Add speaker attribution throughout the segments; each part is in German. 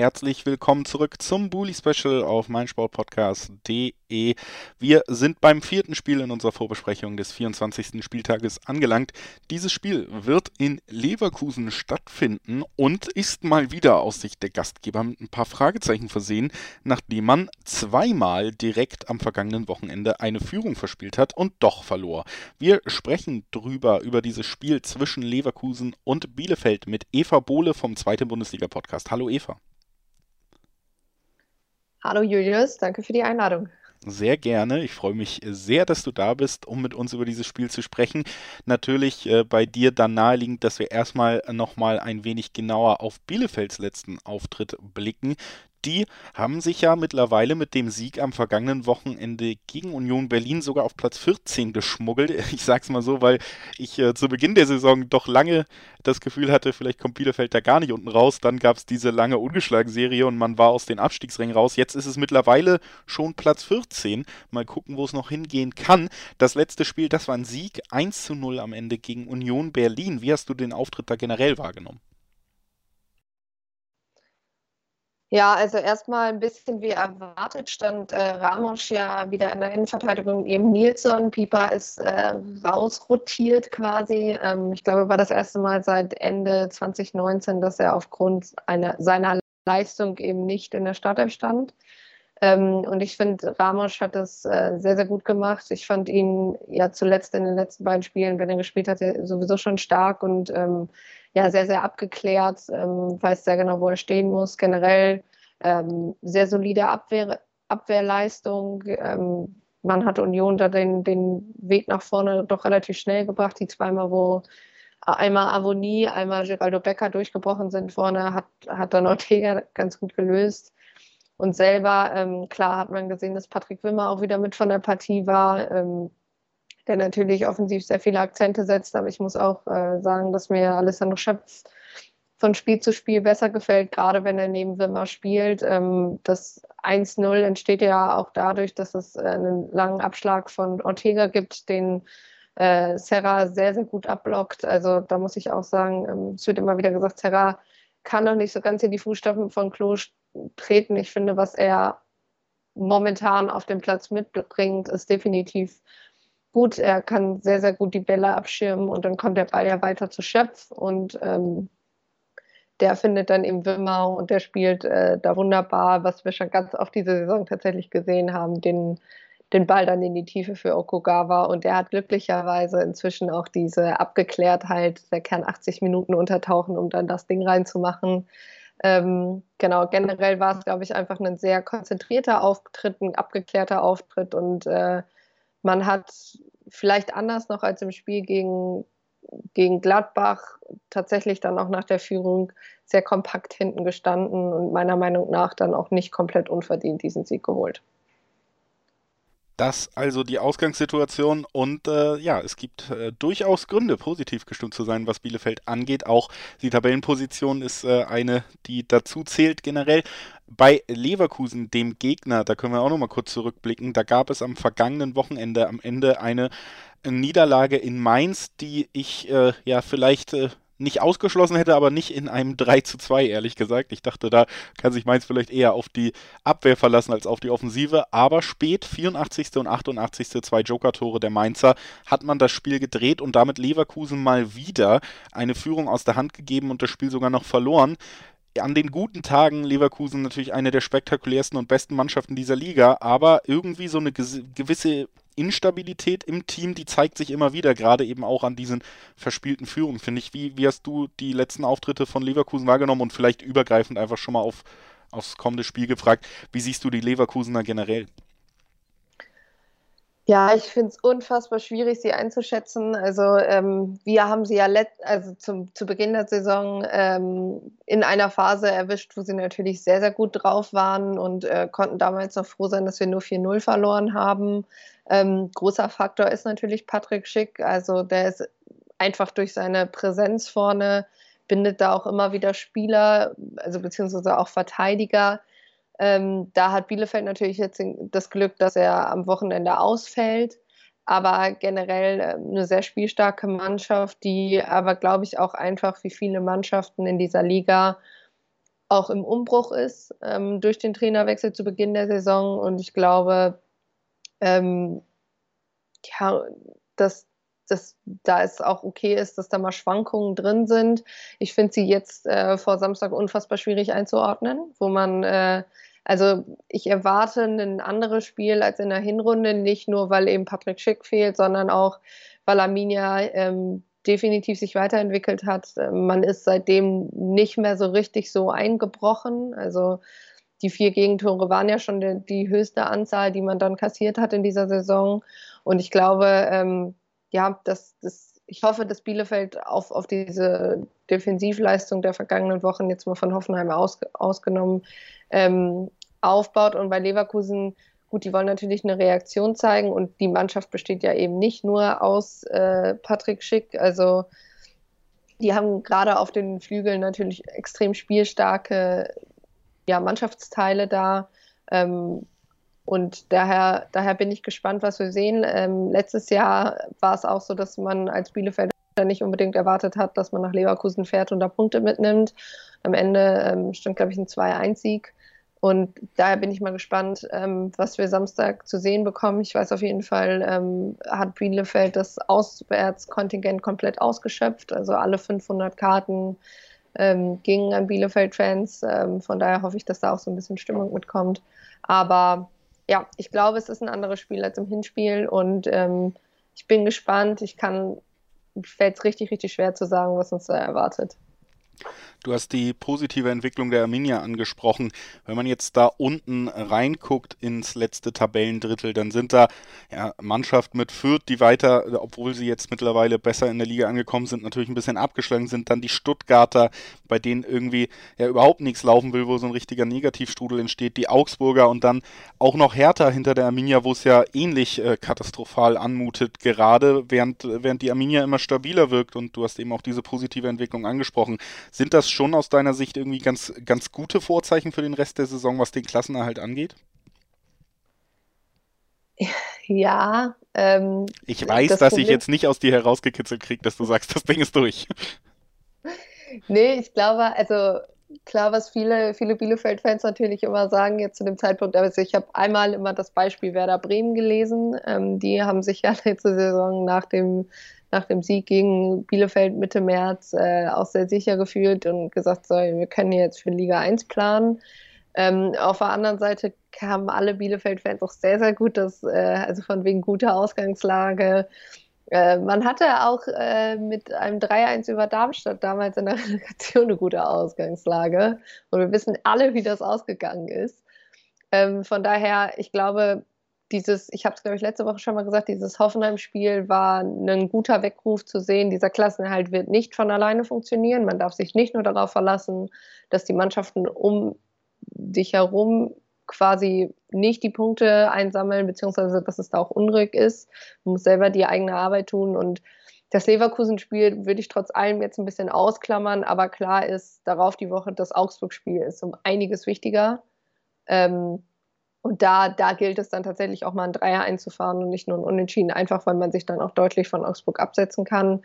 Speaker 1: Herzlich willkommen zurück zum Bully Special auf meinsportpodcast.de. Wir sind beim vierten Spiel in unserer Vorbesprechung des 24. Spieltages angelangt. Dieses Spiel wird in Leverkusen stattfinden und ist mal wieder aus Sicht der Gastgeber mit ein paar Fragezeichen versehen, nachdem man zweimal direkt am vergangenen Wochenende eine Führung verspielt hat und doch verlor. Wir sprechen drüber über dieses Spiel zwischen Leverkusen und Bielefeld mit Eva Bohle vom Zweiten Bundesliga Podcast. Hallo Eva.
Speaker 2: Hallo Julius, danke für die Einladung.
Speaker 1: Sehr gerne. Ich freue mich sehr, dass du da bist, um mit uns über dieses Spiel zu sprechen. Natürlich äh, bei dir dann naheliegend, dass wir erstmal nochmal ein wenig genauer auf Bielefelds letzten Auftritt blicken die haben sich ja mittlerweile mit dem Sieg am vergangenen Wochenende gegen Union Berlin sogar auf Platz 14 geschmuggelt. Ich sag's mal so, weil ich äh, zu Beginn der Saison doch lange das Gefühl hatte, vielleicht kommt Bielefeld da gar nicht unten raus. Dann gab es diese lange Ungeschlagen-Serie und man war aus den Abstiegsrängen raus. Jetzt ist es mittlerweile schon Platz 14. Mal gucken, wo es noch hingehen kann. Das letzte Spiel, das war ein Sieg 1 zu 0 am Ende gegen Union Berlin. Wie hast du den Auftritt da generell wahrgenommen?
Speaker 2: Ja, also erstmal ein bisschen wie erwartet stand äh, Ramos ja wieder in der Innenverteidigung eben Nilsson. Pieper ist äh, rausrotiert quasi. Ähm, ich glaube, war das erste Mal seit Ende 2019, dass er aufgrund einer, seiner Leistung eben nicht in der Startelf stand. Ähm, und ich finde, Ramos hat das äh, sehr, sehr gut gemacht. Ich fand ihn ja zuletzt in den letzten beiden Spielen, wenn er gespielt hat, sowieso schon stark und ähm, ja sehr, sehr abgeklärt, ähm, weiß sehr genau, wo er stehen muss. Generell ähm, sehr solide Abwehr, Abwehrleistung. Ähm, man hat Union da den, den Weg nach vorne doch relativ schnell gebracht. Die zweimal, wo einmal Avonie, einmal Geraldo Becker durchgebrochen sind vorne, hat, hat dann Ortega ganz gut gelöst. Und selber, ähm, klar hat man gesehen, dass Patrick Wimmer auch wieder mit von der Partie war. Ähm, der natürlich offensiv sehr viele Akzente setzt. Aber ich muss auch äh, sagen, dass mir Alessandro Schöpf von Spiel zu Spiel besser gefällt, gerade wenn er neben Wimmer spielt. Ähm, das 1-0 entsteht ja auch dadurch, dass es äh, einen langen Abschlag von Ortega gibt, den äh, Serra sehr, sehr gut abblockt. Also da muss ich auch sagen, ähm, es wird immer wieder gesagt, Serra kann noch nicht so ganz in die Fußstapfen von Klo treten. Ich finde, was er momentan auf dem Platz mitbringt, ist definitiv gut. Er kann sehr, sehr gut die Bälle abschirmen und dann kommt der Ball ja weiter zu Schöpf und ähm, der findet dann eben Wimmer und der spielt äh, da wunderbar, was wir schon ganz oft diese Saison tatsächlich gesehen haben, den, den Ball dann in die Tiefe für Okugawa und der hat glücklicherweise inzwischen auch diese Abgeklärtheit, der kann 80 Minuten untertauchen, um dann das Ding reinzumachen. Ähm, genau, generell war es, glaube ich, einfach ein sehr konzentrierter Auftritt, ein abgeklärter Auftritt und äh, man hat vielleicht anders noch als im Spiel gegen, gegen Gladbach tatsächlich dann auch nach der Führung sehr kompakt hinten gestanden und meiner Meinung nach dann auch nicht komplett unverdient diesen Sieg geholt.
Speaker 1: Das also die Ausgangssituation und äh, ja, es gibt äh, durchaus Gründe, positiv gestimmt zu sein, was Bielefeld angeht. Auch die Tabellenposition ist äh, eine, die dazu zählt generell. Bei Leverkusen, dem Gegner, da können wir auch noch mal kurz zurückblicken, da gab es am vergangenen Wochenende am Ende eine Niederlage in Mainz, die ich äh, ja vielleicht äh, nicht ausgeschlossen hätte, aber nicht in einem 3 zu 2, ehrlich gesagt. Ich dachte, da kann sich Mainz vielleicht eher auf die Abwehr verlassen als auf die Offensive. Aber spät, 84. und 88. zwei Joker-Tore der Mainzer, hat man das Spiel gedreht und damit Leverkusen mal wieder eine Führung aus der Hand gegeben und das Spiel sogar noch verloren an den guten Tagen Leverkusen natürlich eine der spektakulärsten und besten Mannschaften dieser Liga, aber irgendwie so eine gewisse Instabilität im Team, die zeigt sich immer wieder, gerade eben auch an diesen verspielten Führungen, finde ich. Wie, wie hast du die letzten Auftritte von Leverkusen wahrgenommen und vielleicht übergreifend einfach schon mal auf, aufs kommende Spiel gefragt, wie siehst du die Leverkusener generell?
Speaker 2: Ja, ich finde es unfassbar schwierig, sie einzuschätzen. Also ähm, wir haben sie ja also zum, zu Beginn der Saison ähm, in einer Phase erwischt, wo sie natürlich sehr, sehr gut drauf waren und äh, konnten damals noch froh sein, dass wir nur 4-0 verloren haben. Ähm, großer Faktor ist natürlich Patrick Schick. Also der ist einfach durch seine Präsenz vorne, bindet da auch immer wieder Spieler, also beziehungsweise auch Verteidiger. Ähm, da hat Bielefeld natürlich jetzt das Glück, dass er am Wochenende ausfällt aber generell äh, eine sehr spielstarke Mannschaft, die aber, glaube ich, auch einfach wie viele Mannschaften in dieser Liga auch im Umbruch ist ähm, durch den Trainerwechsel zu Beginn der Saison. Und ich glaube, ähm, ja, dass, dass da es auch okay ist, dass da mal Schwankungen drin sind. Ich finde sie jetzt äh, vor Samstag unfassbar schwierig einzuordnen, wo man äh, also ich erwarte ein anderes Spiel als in der Hinrunde, nicht nur weil eben Patrick Schick fehlt, sondern auch weil Arminia ähm, definitiv sich weiterentwickelt hat. Man ist seitdem nicht mehr so richtig so eingebrochen. Also die vier Gegentore waren ja schon die, die höchste Anzahl, die man dann kassiert hat in dieser Saison. Und ich glaube, ähm, ja, dass das, ich hoffe, dass Bielefeld auf, auf diese Defensivleistung der vergangenen Wochen jetzt mal von Hoffenheim aus, ausgenommen ähm, aufbaut. Und bei Leverkusen, gut, die wollen natürlich eine Reaktion zeigen und die Mannschaft besteht ja eben nicht nur aus äh, Patrick Schick. Also die haben gerade auf den Flügeln natürlich extrem spielstarke ja, Mannschaftsteile da. Ähm, und daher, daher bin ich gespannt, was wir sehen. Ähm, letztes Jahr war es auch so, dass man als Bielefelder nicht unbedingt erwartet hat, dass man nach Leverkusen fährt und da Punkte mitnimmt. Am Ende ähm, stand, glaube ich, ein 2-1-Sieg. Und daher bin ich mal gespannt, ähm, was wir Samstag zu sehen bekommen. Ich weiß auf jeden Fall, ähm, hat Bielefeld das Auswärtskontingent komplett ausgeschöpft. Also alle 500 Karten ähm, gingen an Bielefeld-Fans. Ähm, von daher hoffe ich, dass da auch so ein bisschen Stimmung mitkommt. Aber ja, ich glaube, es ist ein anderes Spiel als im Hinspiel und ähm, ich bin gespannt. Ich kann, fällt es richtig, richtig schwer zu sagen, was uns da erwartet.
Speaker 1: Du hast die positive Entwicklung der Arminia angesprochen. Wenn man jetzt da unten reinguckt ins letzte Tabellendrittel, dann sind da ja, Mannschaften mit Fürth, die weiter, obwohl sie jetzt mittlerweile besser in der Liga angekommen sind, natürlich ein bisschen abgeschlagen sind. Dann die Stuttgarter, bei denen irgendwie ja überhaupt nichts laufen will, wo so ein richtiger Negativstrudel entsteht. Die Augsburger und dann auch noch Hertha hinter der Arminia, wo es ja ähnlich äh, katastrophal anmutet, gerade während, während die Arminia immer stabiler wirkt. Und du hast eben auch diese positive Entwicklung angesprochen. Sind das schon aus deiner Sicht irgendwie ganz, ganz gute Vorzeichen für den Rest der Saison, was den Klassenerhalt angeht?
Speaker 2: Ja. Ähm,
Speaker 1: ich weiß, das dass Problem... ich jetzt nicht aus dir herausgekitzelt kriege, dass du sagst, das Ding ist durch.
Speaker 2: Nee, ich glaube, also klar, was viele, viele Bielefeld-Fans natürlich immer sagen, jetzt zu dem Zeitpunkt, also ich habe einmal immer das Beispiel Werder Bremen gelesen. Ähm, die haben sich ja letzte Saison nach dem nach dem Sieg gegen Bielefeld Mitte März äh, auch sehr sicher gefühlt und gesagt, so, wir können jetzt für Liga 1 planen. Ähm, auf der anderen Seite kamen alle Bielefeld-Fans auch sehr, sehr gut, dass, äh, also von wegen guter Ausgangslage. Äh, man hatte auch äh, mit einem 3-1 über Darmstadt damals in der Relegation eine gute Ausgangslage. Und wir wissen alle, wie das ausgegangen ist. Ähm, von daher, ich glaube, dieses, ich habe es glaube ich letzte Woche schon mal gesagt, dieses Hoffenheim-Spiel war ein guter Weckruf zu sehen, dieser Klassenerhalt wird nicht von alleine funktionieren. Man darf sich nicht nur darauf verlassen, dass die Mannschaften um dich herum quasi nicht die Punkte einsammeln, beziehungsweise dass es da auch unruhig ist. Man muss selber die eigene Arbeit tun und das Leverkusen-Spiel würde ich trotz allem jetzt ein bisschen ausklammern, aber klar ist darauf die Woche, das Augsburg-Spiel ist um einiges wichtiger. Ähm, und da, da gilt es dann tatsächlich auch mal ein Dreier einzufahren und nicht nur ein Unentschieden, einfach weil man sich dann auch deutlich von Augsburg absetzen kann.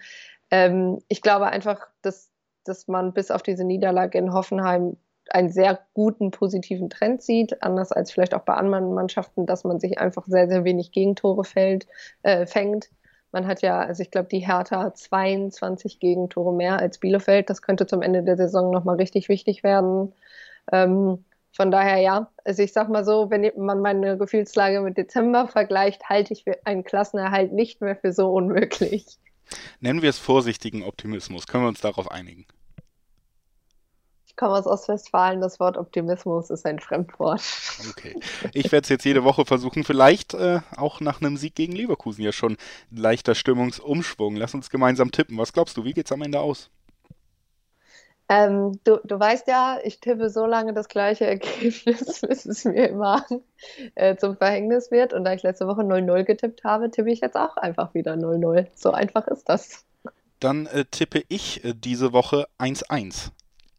Speaker 2: Ähm, ich glaube einfach, dass, dass man bis auf diese Niederlage in Hoffenheim einen sehr guten positiven Trend sieht, anders als vielleicht auch bei anderen Mannschaften, dass man sich einfach sehr, sehr wenig Gegentore fällt, äh, fängt. Man hat ja, also ich glaube, die Hertha 22 Gegentore mehr als Bielefeld. Das könnte zum Ende der Saison nochmal richtig wichtig werden. Ähm, von daher ja, also ich sag mal so, wenn man meine Gefühlslage mit Dezember vergleicht, halte ich einen Klassenerhalt nicht mehr für so unmöglich.
Speaker 1: Nennen wir es vorsichtigen Optimismus. Können wir uns darauf einigen?
Speaker 2: Ich komme aus Ostwestfalen, das Wort Optimismus ist ein Fremdwort.
Speaker 1: Okay. Ich werde es jetzt jede Woche versuchen. Vielleicht äh, auch nach einem Sieg gegen Leverkusen ja schon ein leichter Stimmungsumschwung. Lass uns gemeinsam tippen. Was glaubst du, wie geht es am Ende aus?
Speaker 2: Ähm, du, du weißt ja, ich tippe so lange das gleiche Ergebnis, bis es mir immer äh, zum Verhängnis wird. Und da ich letzte Woche 0-0 getippt habe, tippe ich jetzt auch einfach wieder 0-0. So einfach ist das.
Speaker 1: Dann äh, tippe ich äh, diese Woche 1-1.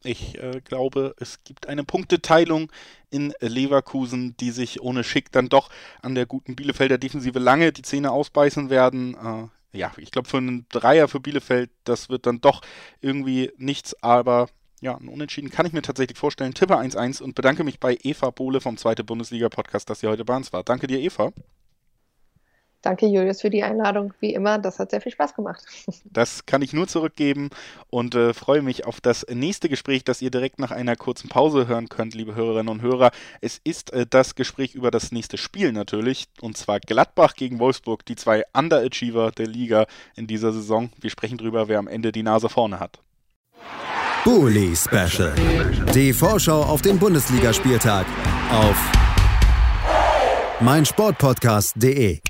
Speaker 1: Ich äh, glaube, es gibt eine Punkteteilung in Leverkusen, die sich ohne Schick dann doch an der guten Bielefelder Defensive lange die Zähne ausbeißen werden. Ja, ich glaube, für einen Dreier für Bielefeld, das wird dann doch irgendwie nichts, aber ja, ein Unentschieden kann ich mir tatsächlich vorstellen. Tippe 1-1 und bedanke mich bei Eva Bohle vom Zweite Bundesliga-Podcast, dass sie heute bei uns war. Danke dir, Eva.
Speaker 2: Danke, Julius, für die Einladung. Wie immer, das hat sehr viel Spaß gemacht.
Speaker 1: Das kann ich nur zurückgeben und äh, freue mich auf das nächste Gespräch, das ihr direkt nach einer kurzen Pause hören könnt, liebe Hörerinnen und Hörer. Es ist äh, das Gespräch über das nächste Spiel natürlich, und zwar Gladbach gegen Wolfsburg, die zwei Underachiever der Liga in dieser Saison. Wir sprechen darüber, wer am Ende die Nase vorne hat.
Speaker 3: Bully Special. Die Vorschau auf den Bundesligaspieltag auf meinsportpodcast.de.